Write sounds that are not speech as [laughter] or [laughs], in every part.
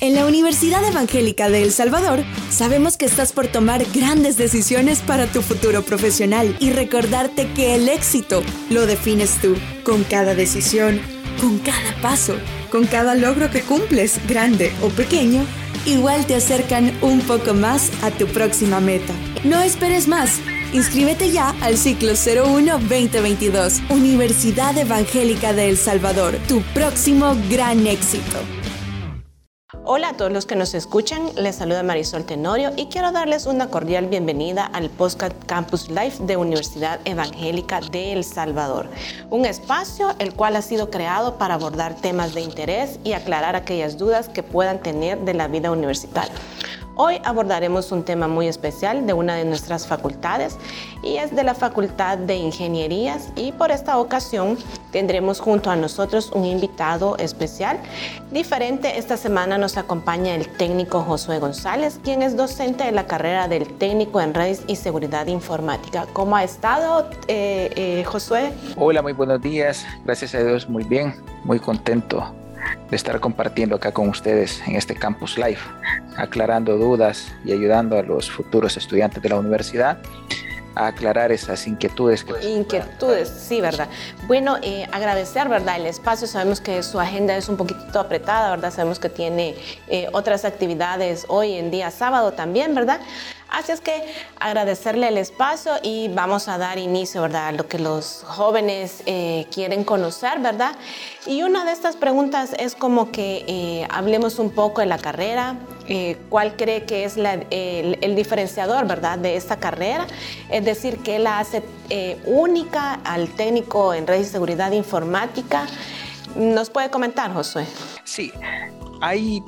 En la Universidad Evangélica de El Salvador sabemos que estás por tomar grandes decisiones para tu futuro profesional y recordarte que el éxito lo defines tú, con cada decisión, con cada paso, con cada logro que cumples, grande o pequeño, igual te acercan un poco más a tu próxima meta. No esperes más. Inscríbete ya al ciclo 01-2022, Universidad Evangélica de El Salvador, tu próximo gran éxito. Hola a todos los que nos escuchan, les saluda Marisol Tenorio y quiero darles una cordial bienvenida al Postcard Campus Life de Universidad Evangélica de El Salvador, un espacio el cual ha sido creado para abordar temas de interés y aclarar aquellas dudas que puedan tener de la vida universitaria. Hoy abordaremos un tema muy especial de una de nuestras facultades y es de la Facultad de Ingenierías y por esta ocasión tendremos junto a nosotros un invitado especial. Diferente, esta semana nos acompaña el técnico Josué González, quien es docente de la carrera del técnico en redes y seguridad informática. ¿Cómo ha estado, eh, eh, Josué? Hola, muy buenos días. Gracias a Dios, muy bien, muy contento de estar compartiendo acá con ustedes en este Campus Live, aclarando dudas y ayudando a los futuros estudiantes de la universidad a aclarar esas inquietudes. Inquietudes, sí, ¿verdad? Bueno, eh, agradecer, ¿verdad? El espacio, sabemos que su agenda es un poquito apretada, ¿verdad? Sabemos que tiene eh, otras actividades hoy en día sábado también, ¿verdad? Así es que agradecerle el espacio y vamos a dar inicio, ¿verdad? A lo que los jóvenes eh, quieren conocer, ¿verdad? Y una de estas preguntas es como que eh, hablemos un poco de la carrera, eh, cuál cree que es el, diferenciador, ¿verdad? De esta carrera, es decir, qué la hace única al técnico en redes y seguridad informática. ¿Nos puede comentar, Josué? Sí, hay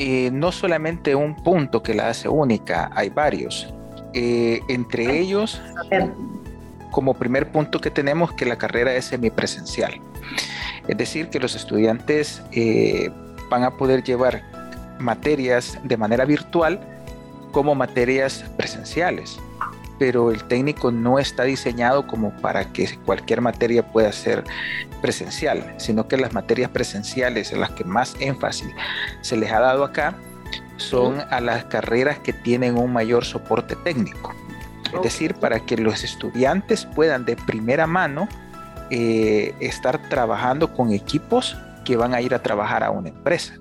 eh, no solamente un punto que la hace única, hay varios. Eh, entre ellos, como primer punto que tenemos, que la carrera es semipresencial. Es decir, que los estudiantes eh, van a poder llevar materias de manera virtual como materias presenciales pero el técnico no está diseñado como para que cualquier materia pueda ser presencial, sino que las materias presenciales en las que más énfasis se les ha dado acá son a las carreras que tienen un mayor soporte técnico. Es decir, para que los estudiantes puedan de primera mano eh, estar trabajando con equipos que van a ir a trabajar a una empresa.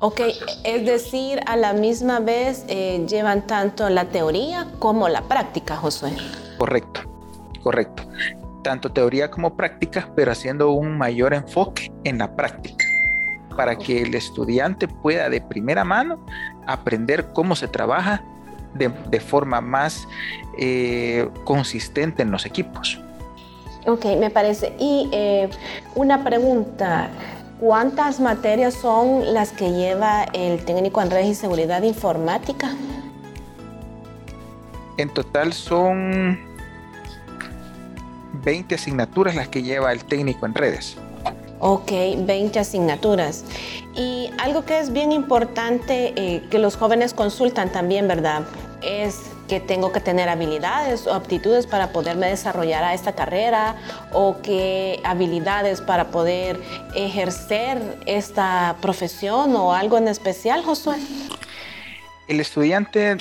Ok, es decir, a la misma vez eh, llevan tanto la teoría como la práctica, Josué. Correcto, correcto. Tanto teoría como práctica, pero haciendo un mayor enfoque en la práctica, para que el estudiante pueda de primera mano aprender cómo se trabaja de, forma más eh, consistente en los equipos. Ok, me parece. Y eh, una pregunta. ¿Cuántas materias son las que lleva el técnico en redes y seguridad informática? En total son 20 asignaturas las que lleva el técnico en redes. Ok, 20 asignaturas. Y algo que es bien importante eh, que los jóvenes consultan también, ¿verdad? Es que tengo que tener habilidades o aptitudes para poderme desarrollar a esta carrera o qué habilidades para poder ejercer esta profesión o algo en especial, Josué. El estudiante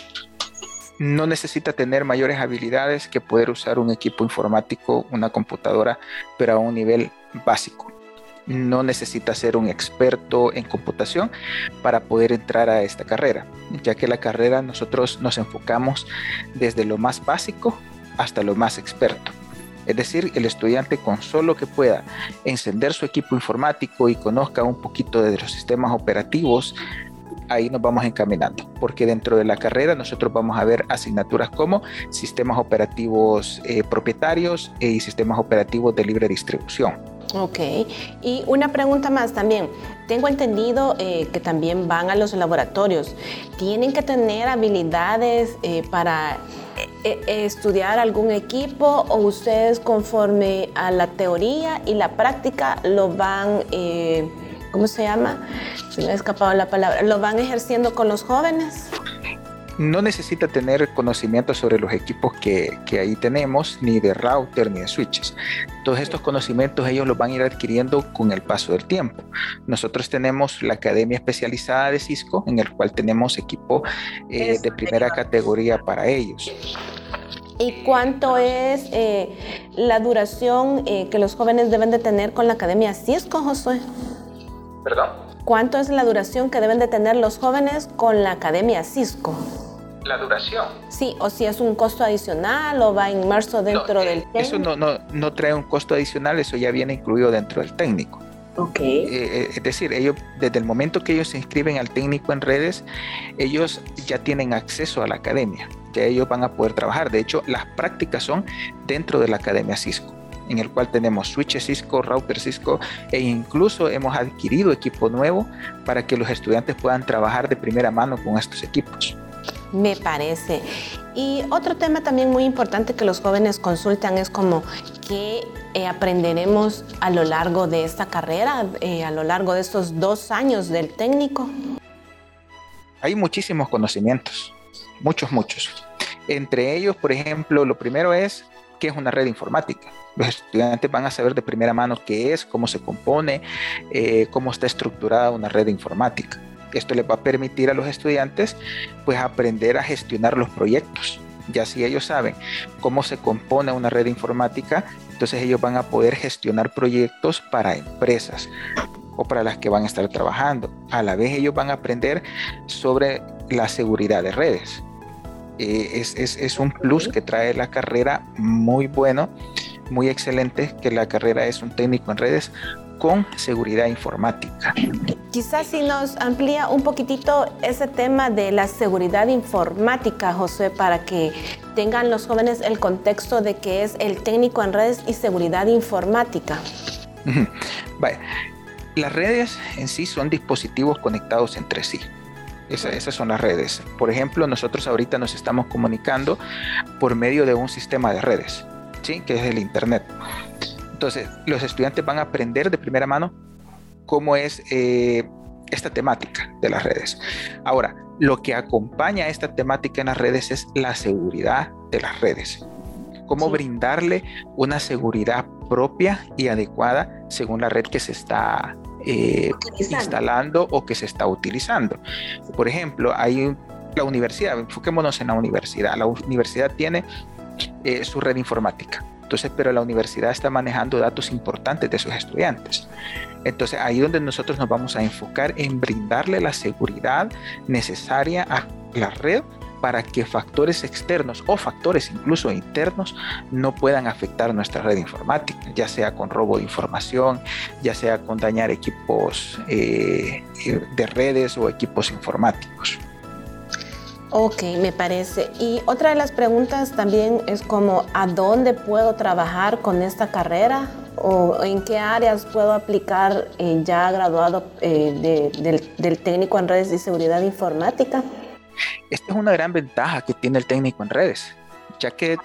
no necesita tener mayores habilidades que poder usar un equipo informático, una computadora, pero a un nivel básico no necesita ser un experto en computación para poder entrar a esta carrera, ya que la carrera nosotros nos enfocamos desde lo más básico hasta lo más experto. Es decir, el estudiante con solo que pueda encender su equipo informático y conozca un poquito de los sistemas operativos, ahí nos vamos encaminando, porque dentro de la carrera nosotros vamos a ver asignaturas como sistemas operativos eh, propietarios y sistemas operativos de libre distribución Ok, y una pregunta más también. Tengo entendido eh, que también van a los laboratorios. ¿Tienen que tener habilidades eh, para eh, estudiar algún equipo o ustedes conforme a la teoría y la práctica lo van, ¿cómo se llama? Se me ha escapado la palabra, ¿lo van ejerciendo con los jóvenes? no necesita tener conocimiento sobre los equipos que, ahí tenemos, ni de router, ni de switches. Todos estos conocimientos ellos los van a ir adquiriendo con el paso del tiempo. Nosotros tenemos la Academia Especializada de Cisco, en el cual tenemos equipo eh, de primera categoría para ellos. ¿Y cuánto es eh, la duración eh, que los jóvenes deben de tener con la Academia Cisco, Josué? Perdón. ¿Cuánto es la duración que deben de tener los jóvenes con la Academia Cisco? La duración. Sí, o si es un costo adicional o va inmerso dentro del técnico. Eso no, no, no trae un costo adicional, eso ya viene incluido dentro del técnico. Ok. Eh, eh, es decir, ellos, desde el momento que ellos se inscriben al técnico en redes, ellos ya tienen acceso a la academia, ya ellos van a poder trabajar. De hecho, las prácticas son dentro de la academia Cisco en el cual tenemos switches Cisco, router Cisco e incluso hemos adquirido equipo nuevo para que los estudiantes puedan trabajar de primera mano con estos equipos. Me parece. Y otro tema también muy importante que los jóvenes consultan es como qué eh, aprenderemos a lo largo de esta carrera, eh, a lo largo de estos dos años del técnico. Hay muchísimos conocimientos, muchos, muchos. Entre ellos, por ejemplo, lo primero es qué es una red informática. Los estudiantes van a saber de primera mano qué es, cómo se compone, eh, cómo está estructurada una red informática. Esto les va a permitir a los estudiantes pues aprender a gestionar los proyectos. Ya si ellos saben cómo se compone una red informática, entonces ellos van a poder gestionar proyectos para empresas o para las que van a estar trabajando. A la vez ellos van a aprender sobre la seguridad de redes eh, es, un plus que trae la carrera muy bueno, muy excelente, que la carrera es un técnico en redes con seguridad informática. Quizás si nos amplía un poquitito ese tema de la seguridad informática, José, para que tengan los jóvenes el contexto de qué es el técnico en redes y seguridad informática. las redes en sí son dispositivos conectados entre sí esas son las redes. Por ejemplo, nosotros ahorita nos estamos comunicando por medio de un sistema de redes, ¿sí? que es el Internet. Entonces, los estudiantes van a aprender de primera mano cómo es eh, esta temática de las redes. Ahora, lo que acompaña a esta temática en las redes es la seguridad de las redes. Cómo brindarle una seguridad propia y adecuada según la red que se está eh, instalando o que se está utilizando. Por ejemplo, hay la universidad, enfoquémonos en la universidad. La universidad tiene eh, su red informática. Entonces, pero la universidad está manejando datos importantes de sus estudiantes. Entonces, ahí donde nosotros nos vamos a enfocar en brindarle la seguridad necesaria a la red para que factores externos o factores incluso internos no puedan afectar nuestra red informática, ya sea con robo de información, ya sea con dañar equipos eh, de redes o equipos informáticos. Ok, me parece. Y otra de las preguntas también es como, ¿a dónde puedo trabajar con esta carrera? ¿O en qué áreas puedo aplicar eh, ya graduado eh, del técnico en redes y seguridad informática? Esta es una gran ventaja que tiene el técnico en redes, ya que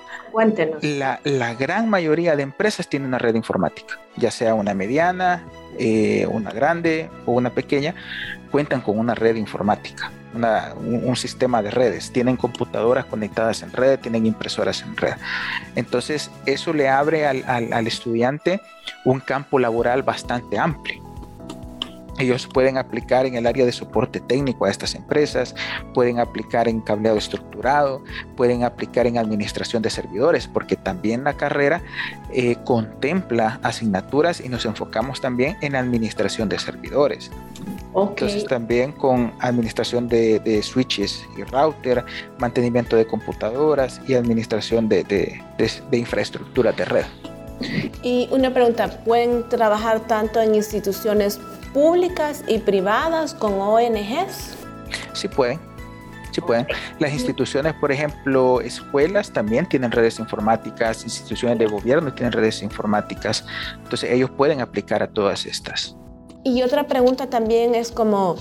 la, la, gran mayoría de empresas tienen una red informática, ya sea una mediana, eh, una grande o una pequeña, cuentan con una red informática, un, sistema de redes, tienen computadoras conectadas en red, tienen impresoras en red. Entonces, eso le abre al, al estudiante un campo laboral bastante amplio ellos pueden aplicar en el área de soporte técnico a estas empresas, pueden aplicar en cableado estructurado, pueden aplicar en administración de servidores, porque también la carrera eh, contempla asignaturas y nos enfocamos también en administración de servidores. Entonces también con administración de, switches y router, mantenimiento de computadoras y administración de, de, de infraestructura de red. Y una pregunta, ¿pueden trabajar tanto en instituciones públicas y privadas con ONGs? Sí pueden, sí pueden. Las instituciones, por ejemplo, escuelas también tienen redes informáticas, instituciones de gobierno tienen redes informáticas, entonces ellos pueden aplicar a todas estas. Y otra pregunta también es como,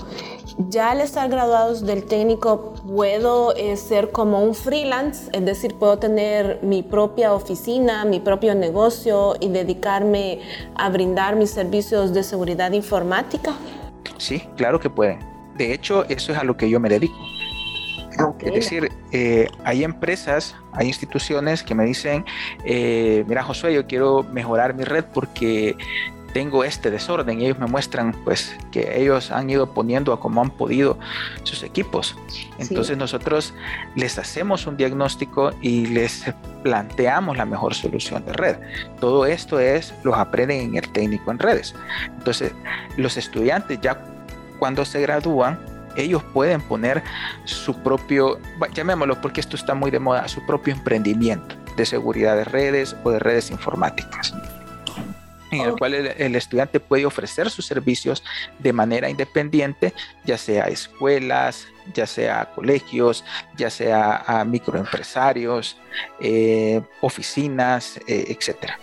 ya al estar graduados del técnico, ¿puedo eh, ser como un freelance? Es decir, ¿puedo tener mi propia oficina, mi propio negocio y dedicarme a brindar mis servicios de seguridad informática? Sí, claro que pueden. De hecho, eso es a lo que yo me dedico. Es decir, eh, hay empresas, hay instituciones que me dicen, eh, mira Josué, yo quiero mejorar mi red porque tengo este desorden y ellos me muestran pues que ellos han ido poniendo a como han podido sus equipos. Entonces nosotros les hacemos un diagnóstico y les planteamos la mejor solución de red. Todo esto es, los aprenden en el técnico en redes. Entonces los estudiantes ya cuando se gradúan, ellos pueden poner su propio, llamémoslo porque esto está muy de moda, su propio emprendimiento de seguridad de redes o de redes informáticas en el cual el, estudiante puede ofrecer sus servicios de manera independiente, ya sea a escuelas, ya sea a colegios, ya sea a microempresarios, eh, oficinas, eh, etcétera.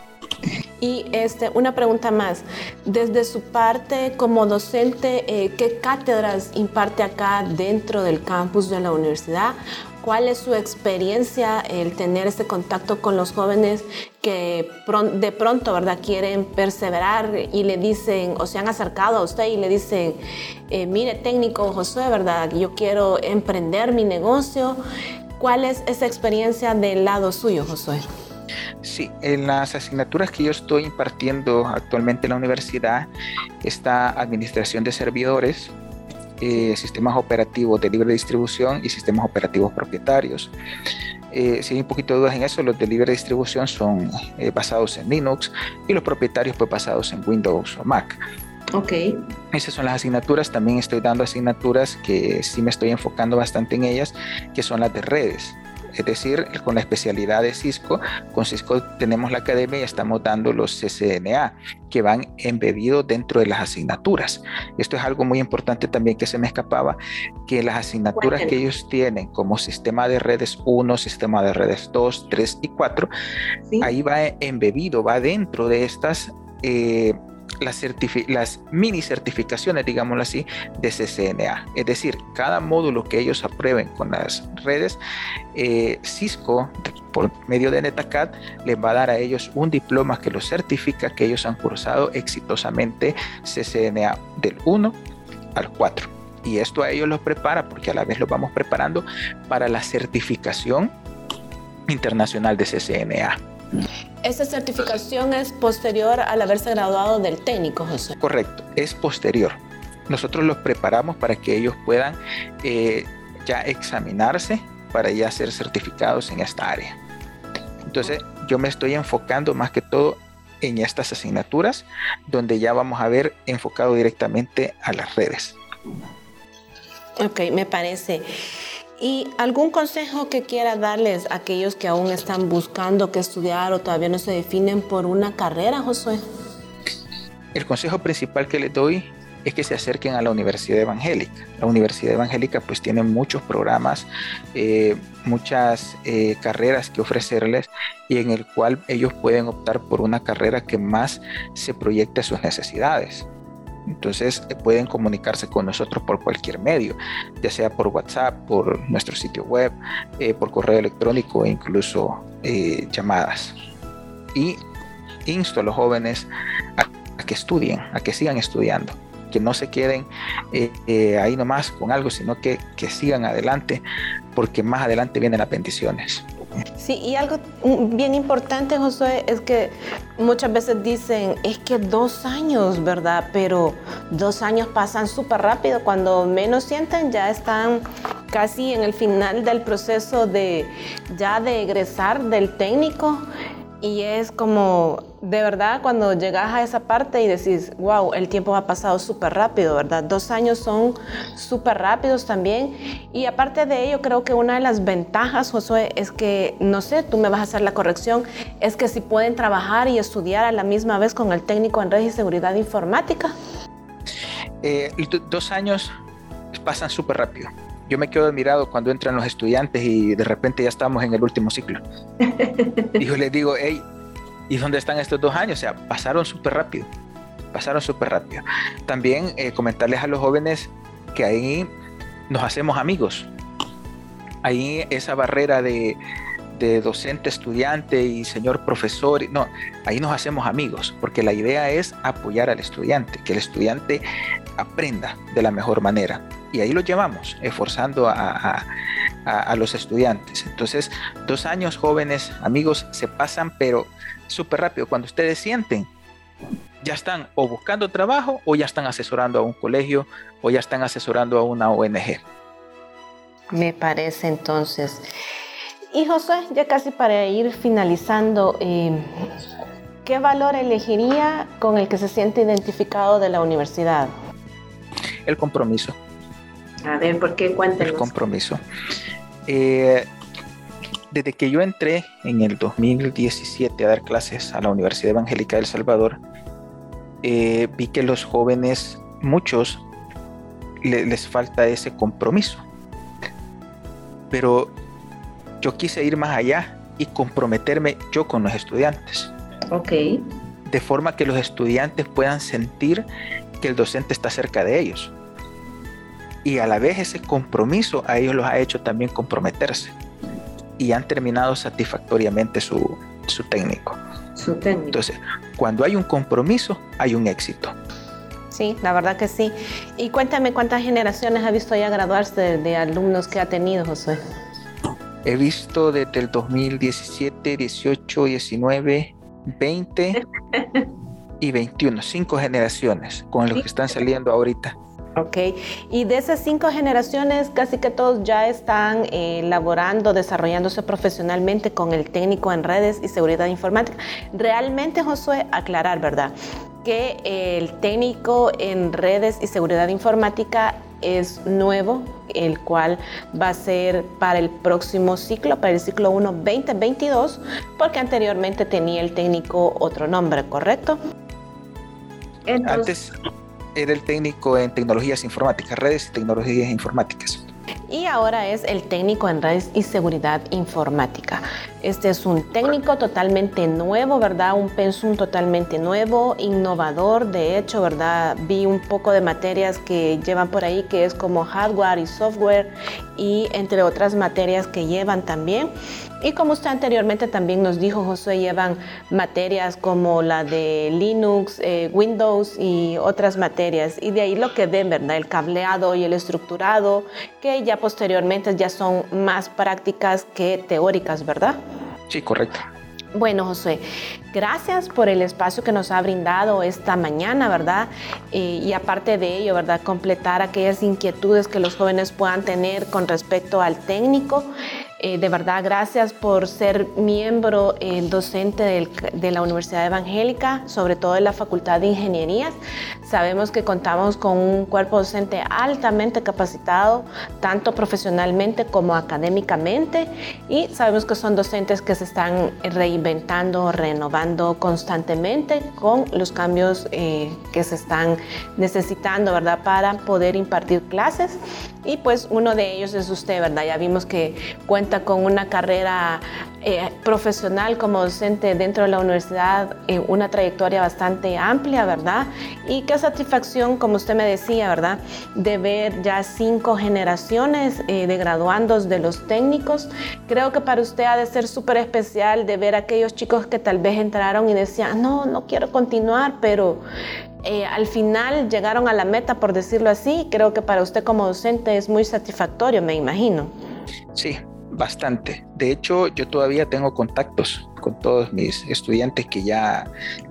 Y este, una pregunta más. Desde su parte como docente, eh, ¿qué cátedras imparte acá dentro del campus de la universidad? ¿Cuál es su experiencia el tener este contacto con los jóvenes que de pronto, ¿verdad? Quieren perseverar y le dicen, o se han acercado a usted y le dicen, eh, mire técnico Josué, ¿verdad? Yo quiero emprender mi negocio. ¿Cuál es esa experiencia del lado suyo, Josué? Sí, en las asignaturas que yo estoy impartiendo actualmente en la universidad está Administración de Servidores, eh, sistemas operativos de libre distribución y sistemas operativos propietarios. Eh, si hay un poquito de dudas en eso, los de libre distribución son eh, basados en Linux y los propietarios pues basados en Windows o Mac. Ok. Esas son las asignaturas. También estoy dando asignaturas que sí me estoy enfocando bastante en ellas, que son las de redes es decir, con la especialidad de Cisco, con Cisco tenemos la academia y estamos dando los CCNA que van embebidos dentro de las asignaturas. Esto es algo muy importante también que se me escapaba, que las asignaturas que ellos tienen como sistema de redes 1, sistema de redes 2, 3 y 4, ahí va embebido, va dentro de estas... Eh, las, mini certificaciones, digámoslo así, de CCNA. Es decir, cada módulo que ellos aprueben con las redes, eh, Cisco, por medio de NetaCAD, les va a dar a ellos un diploma que los certifica que ellos han cursado exitosamente CCNA del 1 al 4. Y esto a ellos los prepara, porque a la vez los vamos preparando para la certificación internacional de CCNA. ¿Esta certificación es posterior al haberse graduado del técnico, José? Correcto, es posterior. Nosotros los preparamos para que ellos puedan eh, ya examinarse para ya ser certificados en esta área. Entonces, yo me estoy enfocando más que todo en estas asignaturas, donde ya vamos a ver enfocado directamente a las redes. Ok, me parece. ¿Y algún consejo que quiera darles a aquellos que aún están buscando qué estudiar o todavía no se definen por una carrera, Josué? El consejo principal que les doy es que se acerquen a la Universidad Evangélica. La Universidad Evangélica pues tiene muchos programas, eh, muchas eh, carreras que ofrecerles y en el cual ellos pueden optar por una carrera que más se proyecte a sus necesidades. Entonces eh, pueden comunicarse con nosotros por cualquier medio, ya sea por WhatsApp, por nuestro sitio web, eh, por correo electrónico e incluso eh, llamadas. Y insto a los jóvenes a, que estudien, a que sigan estudiando, que no se queden ahí nomás con algo, sino que, que sigan adelante, porque más adelante vienen las bendiciones. Sí, y algo bien importante, Josué, es que muchas veces dicen, es que dos años, ¿verdad? Pero dos años pasan súper rápido. Cuando menos sienten, ya están casi en el final del proceso de ya de egresar del técnico y es como, de verdad, cuando llegas a esa parte y decís, wow, el tiempo ha pasado súper rápido, ¿verdad? Dos años son súper rápidos también. Y aparte de ello, creo que una de las ventajas, Josué, es que, no sé, tú me vas a hacer la corrección, es que si pueden trabajar y estudiar a la misma vez con el técnico en redes y seguridad informática. Eh, dos años pasan súper rápido yo me quedo admirado cuando entran los estudiantes y de repente ya estamos en el último ciclo. [laughs] y yo les digo, hey, ¿y dónde están estos dos años? O sea, pasaron súper rápido, pasaron súper rápido. También eh, comentarles a los jóvenes que ahí nos hacemos amigos. Ahí esa barrera de, de docente, estudiante y señor profesor, no, ahí nos hacemos amigos, porque la idea es apoyar al estudiante, que el estudiante aprenda de la mejor manera y ahí lo llevamos, esforzando a, a, los estudiantes. Entonces, dos años jóvenes, amigos, se pasan, pero súper rápido. Cuando ustedes sienten, ya están o buscando trabajo o ya están asesorando a un colegio o ya están asesorando a una ONG. Me parece entonces. Y José, ya casi para ir finalizando, eh, ¿qué valor elegiría con el que se siente identificado de la universidad? El compromiso. A ver, ¿por qué? Cuéntenos. El compromiso. Eh, desde que yo entré en el 2017 a dar clases a la Universidad Evangélica de El Salvador, eh, vi que los jóvenes, muchos, les falta ese compromiso. Pero yo quise ir más allá y comprometerme yo con los estudiantes. Ok. De forma que los estudiantes puedan sentir que el docente está cerca de ellos. Y a la vez ese compromiso a ellos los ha hecho también comprometerse. Y han terminado satisfactoriamente su, su técnico. Su técnico. Entonces, cuando hay un compromiso, hay un éxito. Sí, la verdad que sí. Y cuéntame cuántas generaciones ha visto ya graduarse de, alumnos que ha tenido, José. He visto desde el 2017, 18, 19, 20 y 21, cinco generaciones con los que están saliendo ahorita. Ok, y de esas cinco generaciones, casi que todos ya están eh, laborando, desarrollándose profesionalmente con el técnico en redes y seguridad informática. Realmente, Josué, aclarar, ¿verdad? Que el técnico en redes y seguridad informática es nuevo, el cual va a ser para el próximo ciclo, para el ciclo 1 2022, porque anteriormente tenía el técnico otro nombre, ¿correcto? Entonces, Antes era el técnico en tecnologías informáticas, redes y tecnologías informáticas. Y ahora es el técnico en redes y seguridad informática. Este es un técnico totalmente nuevo, ¿verdad? Un pensum totalmente nuevo, innovador. De hecho, ¿verdad? Vi un poco de materias que llevan por ahí, que es como hardware y software y entre otras materias que llevan también. Y como usted anteriormente también nos dijo, Josué, llevan materias como la de Linux, eh, Windows y otras materias. Y de ahí lo que ven, ¿verdad? El cableado y el estructurado, que ya posteriormente ya son más prácticas que teóricas, ¿verdad? Sí, correcto. Bueno, Josué, gracias por el espacio que nos ha brindado esta mañana, ¿verdad? Eh, y aparte de ello, ¿verdad? Completar aquellas inquietudes que los jóvenes puedan tener con respecto al técnico. Eh, de verdad, gracias por ser miembro eh, docente de la Universidad Evangélica, sobre todo en la Facultad de Ingenierías. Sabemos que contamos con un cuerpo docente altamente capacitado, tanto profesionalmente como académicamente, y sabemos que son docentes que se están reinventando, renovando constantemente con los cambios eh, que se están necesitando, ¿verdad?, para poder impartir clases. Y pues uno de ellos es usted, ¿verdad? Ya vimos que cuenta con una carrera eh, profesional como docente dentro de la universidad, eh, una trayectoria bastante amplia, ¿verdad? Y qué satisfacción, como usted me decía, ¿verdad? De ver ya cinco generaciones eh, de graduandos de los técnicos. Creo que para usted ha de ser súper especial de ver aquellos chicos que tal vez entraron y decían, no, no quiero continuar, pero al final llegaron a la meta, por decirlo así. Creo que para usted como docente es muy satisfactorio, me imagino. Sí, bastante. De hecho, yo todavía tengo contactos con todos mis estudiantes que ya,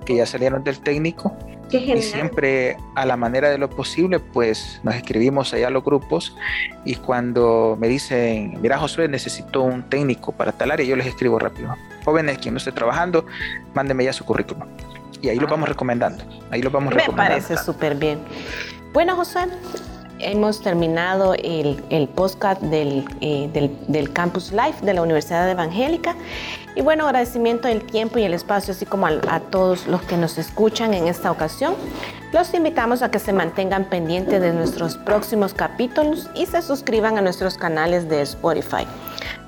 que ya salieron del técnico. y siempre a la manera de lo posible, pues nos escribimos allá a los grupos y cuando me dicen, mira Josué, necesito un técnico para tal área, yo les escribo rápido. Jóvenes, quien no esté trabajando, mándeme ya su currículum. Y ahí lo ah. vamos recomendando. Ahí lo vamos me parece súper bien. Bueno, Josué, hemos terminado el, el podcast del, eh, del, del, Campus Life de la Universidad Evangélica. Y bueno, agradecimiento del tiempo y el espacio, así como a, todos los que nos escuchan en esta ocasión. Los invitamos a que se mantengan pendientes de nuestros próximos capítulos y se suscriban a nuestros canales de Spotify.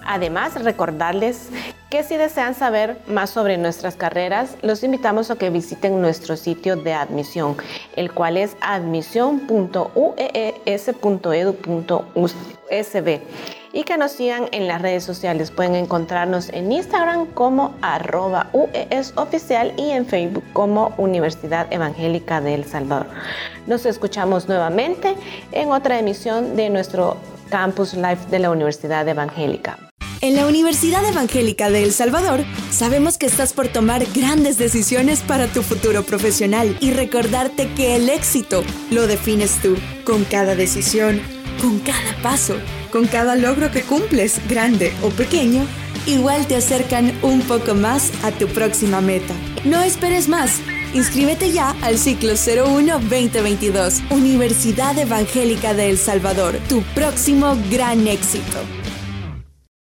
Además, recordarles que si desean saber más sobre nuestras carreras, los invitamos a que visiten nuestro sitio de admisión, el cual es admisión.ues.edu.usb y que nos sigan en las redes sociales. Pueden encontrarnos en Instagram como arroba UES oficial y en Facebook como Universidad Evangélica de El Salvador. Nos escuchamos nuevamente en otra emisión de nuestro Campus Life de la Universidad Evangélica. En la Universidad Evangélica de El Salvador sabemos que estás por tomar grandes decisiones para tu futuro profesional y recordarte que el éxito lo defines tú, con cada decisión, con cada paso, con cada logro que cumples, grande o pequeño, igual te acercan un poco más a tu próxima meta. No esperes más. Inscríbete ya al ciclo 01-2022, Universidad Evangélica de El Salvador, tu próximo gran éxito.